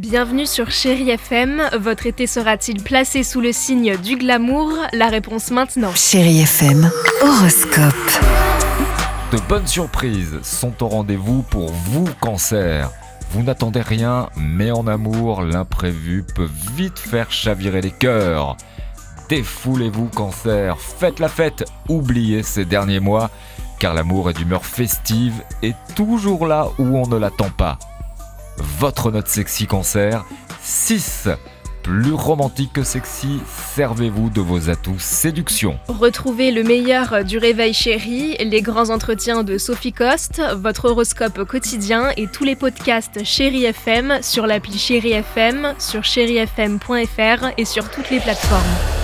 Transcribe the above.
Bienvenue sur Chérie FM. Votre été sera-t-il placé sous le signe du glamour? La réponse maintenant. Chérie FM, horoscope. De bonnes surprises sont au rendez-vous pour vous, cancer. Vous n'attendez rien, mais en amour, l'imprévu peut vite faire chavirer les cœurs. Défoulez-vous, cancer, faites la fête, oubliez ces derniers mois, car l'amour est d'humeur festive et toujours là où on ne l'attend pas. Votre note sexy, cancer, 6. Plus romantique que sexy, servez-vous de vos atouts séduction. Retrouvez le meilleur du réveil chéri, les grands entretiens de Sophie Coste, votre horoscope quotidien et tous les podcasts Chérie FM sur l'appli Chérie FM, sur chérifm.fr et sur toutes les plateformes.